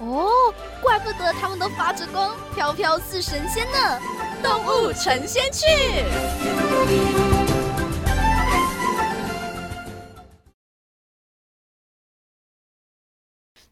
哦，怪不得他们都发着光，飘飘似神仙呢！动物成仙去。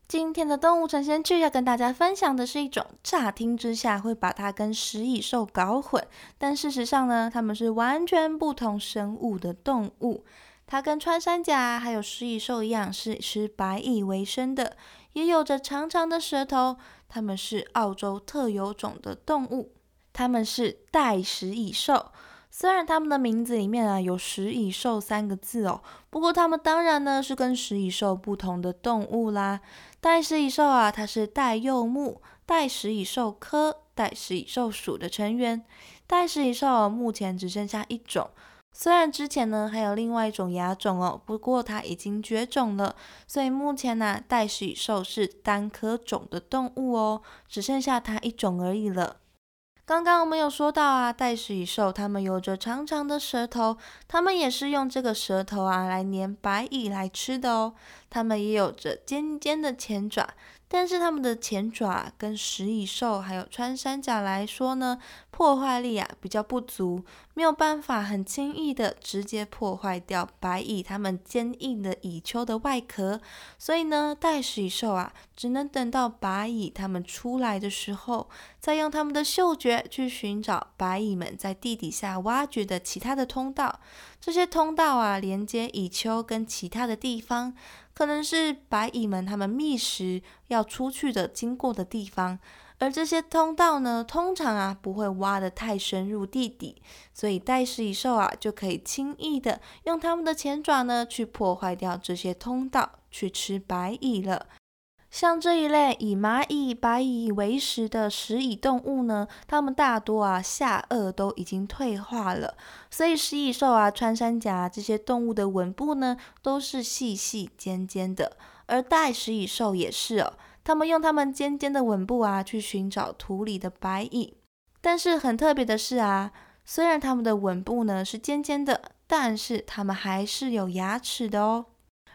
今天的动物成仙去要跟大家分享的是一种乍听之下会把它跟食蚁兽搞混，但事实上呢，它们是完全不同生物的动物。它跟穿山甲还有食蚁兽一样，是吃白蚁为生的，也有着长长的舌头。它们是澳洲特有种的动物，它们是袋食蚁兽。虽然它们的名字里面啊有食蚁兽三个字哦，不过它们当然呢是跟食蚁兽不同的动物啦。袋食蚁兽啊，它是袋鼬目袋食蚁兽科袋食蚁兽属的成员。袋食蚁兽目前只剩下一种。虽然之前呢还有另外一种亚种哦，不过它已经绝种了，所以目前呢袋鼠蚁兽是单科种的动物哦，只剩下它一种而已了。刚刚我们有说到啊，袋鼠蚁兽它们有着长长的舌头，它们也是用这个舌头啊来粘白蚁来吃的哦。它们也有着尖尖的前爪。但是它们的前爪跟食蚁兽还有穿山甲来说呢，破坏力啊比较不足，没有办法很轻易的直接破坏掉白蚁它们坚硬的蚁丘的外壳，所以呢，袋鼠蚁兽啊只能等到白蚁它们出来的时候，再用它们的嗅觉去寻找白蚁们在地底下挖掘的其他的通道，这些通道啊连接蚁丘跟其他的地方。可能是白蚁们它们觅食要出去的经过的地方，而这些通道呢，通常啊不会挖得太深入地底，所以袋食蚁兽啊就可以轻易的用它们的前爪呢去破坏掉这些通道，去吃白蚁了。像这一类以蚂蚁、白蚁为食的食蚁动物呢，它们大多啊下颚都已经退化了，所以食蚁兽啊、穿山甲这些动物的吻部呢都是细细尖尖的，而袋食蚁兽也是哦，它们用它们尖尖的吻部啊去寻找土里的白蚁。但是很特别的是啊，虽然它们的吻部呢是尖尖的，但是它们还是有牙齿的哦。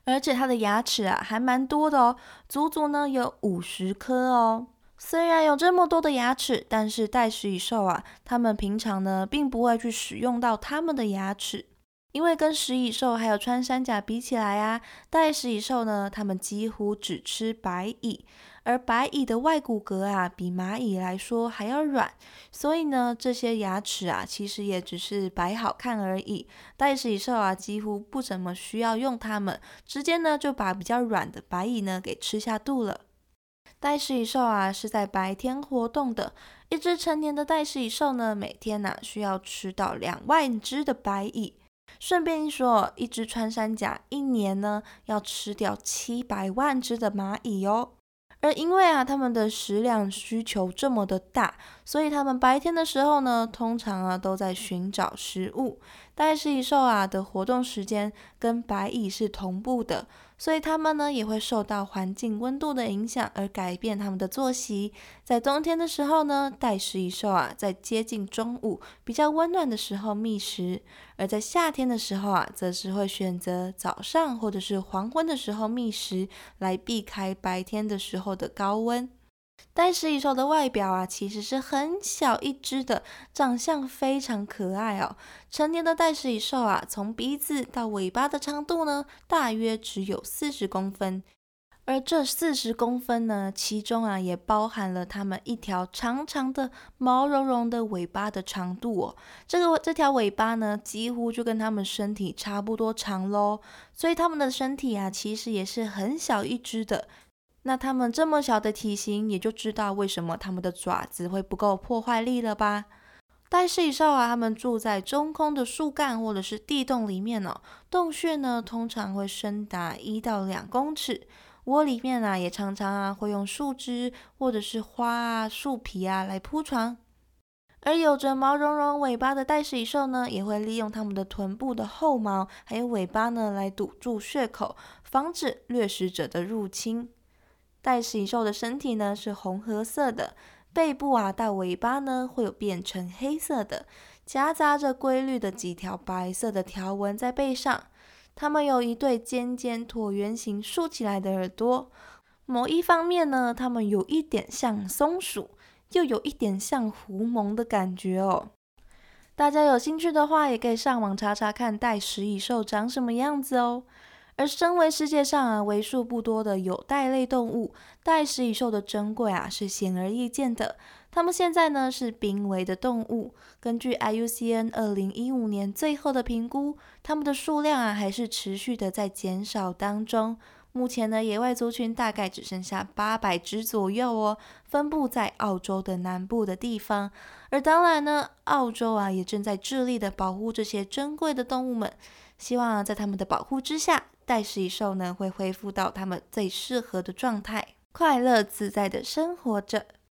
而且它的牙齿啊还蛮多的哦，足足呢有五十颗哦。虽然有这么多的牙齿，但是袋食蚁兽啊，它们平常呢并不会去使用到它们的牙齿，因为跟食蚁兽还有穿山甲比起来啊，袋食蚁兽呢，它们几乎只吃白蚁。而白蚁的外骨骼啊，比蚂蚁来说还要软，所以呢，这些牙齿啊，其实也只是摆好看而已。袋食蚁兽啊，几乎不怎么需要用它们，直接呢就把比较软的白蚁呢给吃下肚了。袋食蚁兽啊，是在白天活动的。一只成年的袋食蚁兽呢，每天呢需要吃到两万只的白蚁。顺便一说，一只穿山甲一年呢要吃掉七百万只的蚂蚁哦。而因为啊，它们的食量需求这么的大，所以它们白天的时候呢，通常啊都在寻找食物。袋食蚁兽啊的活动时间跟白蚁是同步的。所以它们呢也会受到环境温度的影响而改变它们的作息。在冬天的时候呢，袋食蚁兽啊在接近中午比较温暖的时候觅食；而在夏天的时候啊，则是会选择早上或者是黄昏的时候觅食，来避开白天的时候的高温。袋食蚁兽的外表啊，其实是很小一只的，长相非常可爱哦。成年的袋食蚁兽啊，从鼻子到尾巴的长度呢，大约只有四十公分。而这四十公分呢，其中啊，也包含了它们一条长长的、毛茸茸的尾巴的长度哦。这个这条尾巴呢，几乎就跟它们身体差不多长喽。所以它们的身体啊，其实也是很小一只的。那它们这么小的体型，也就知道为什么它们的爪子会不够破坏力了吧？袋鼠蚁兽啊，它们住在中空的树干或者是地洞里面哦。洞穴呢，通常会深达一到两公尺。窝里面啊也常常啊会用树枝或者是花啊、树皮啊来铺床。而有着毛茸茸尾巴的袋鼠蚁兽呢，也会利用它们的臀部的后毛还有尾巴呢来堵住血口，防止掠食者的入侵。袋鼠蚁兽的身体呢是红褐色的，背部啊到尾巴呢会有变成黑色的，夹杂着规律的几条白色的条纹在背上。它们有一对尖尖椭圆形竖起来的耳朵，某一方面呢，它们有一点像松鼠。又有一点像狐獴的感觉哦。大家有兴趣的话，也可以上网查查看袋鼠蚁兽长什么样子哦。而身为世界上啊为数不多的有袋类动物，袋食蚁兽的珍贵啊是显而易见的。它们现在呢是濒危的动物。根据 IUCN 二零一五年最后的评估，它们的数量啊还是持续的在减少当中。目前呢，野外族群大概只剩下八百只左右哦，分布在澳洲的南部的地方。而当然呢，澳洲啊也正在致力的保护这些珍贵的动物们，希望啊在他们的保护之下，袋食蚁兽呢会恢复到它们最适合的状态，快乐自在的生活着。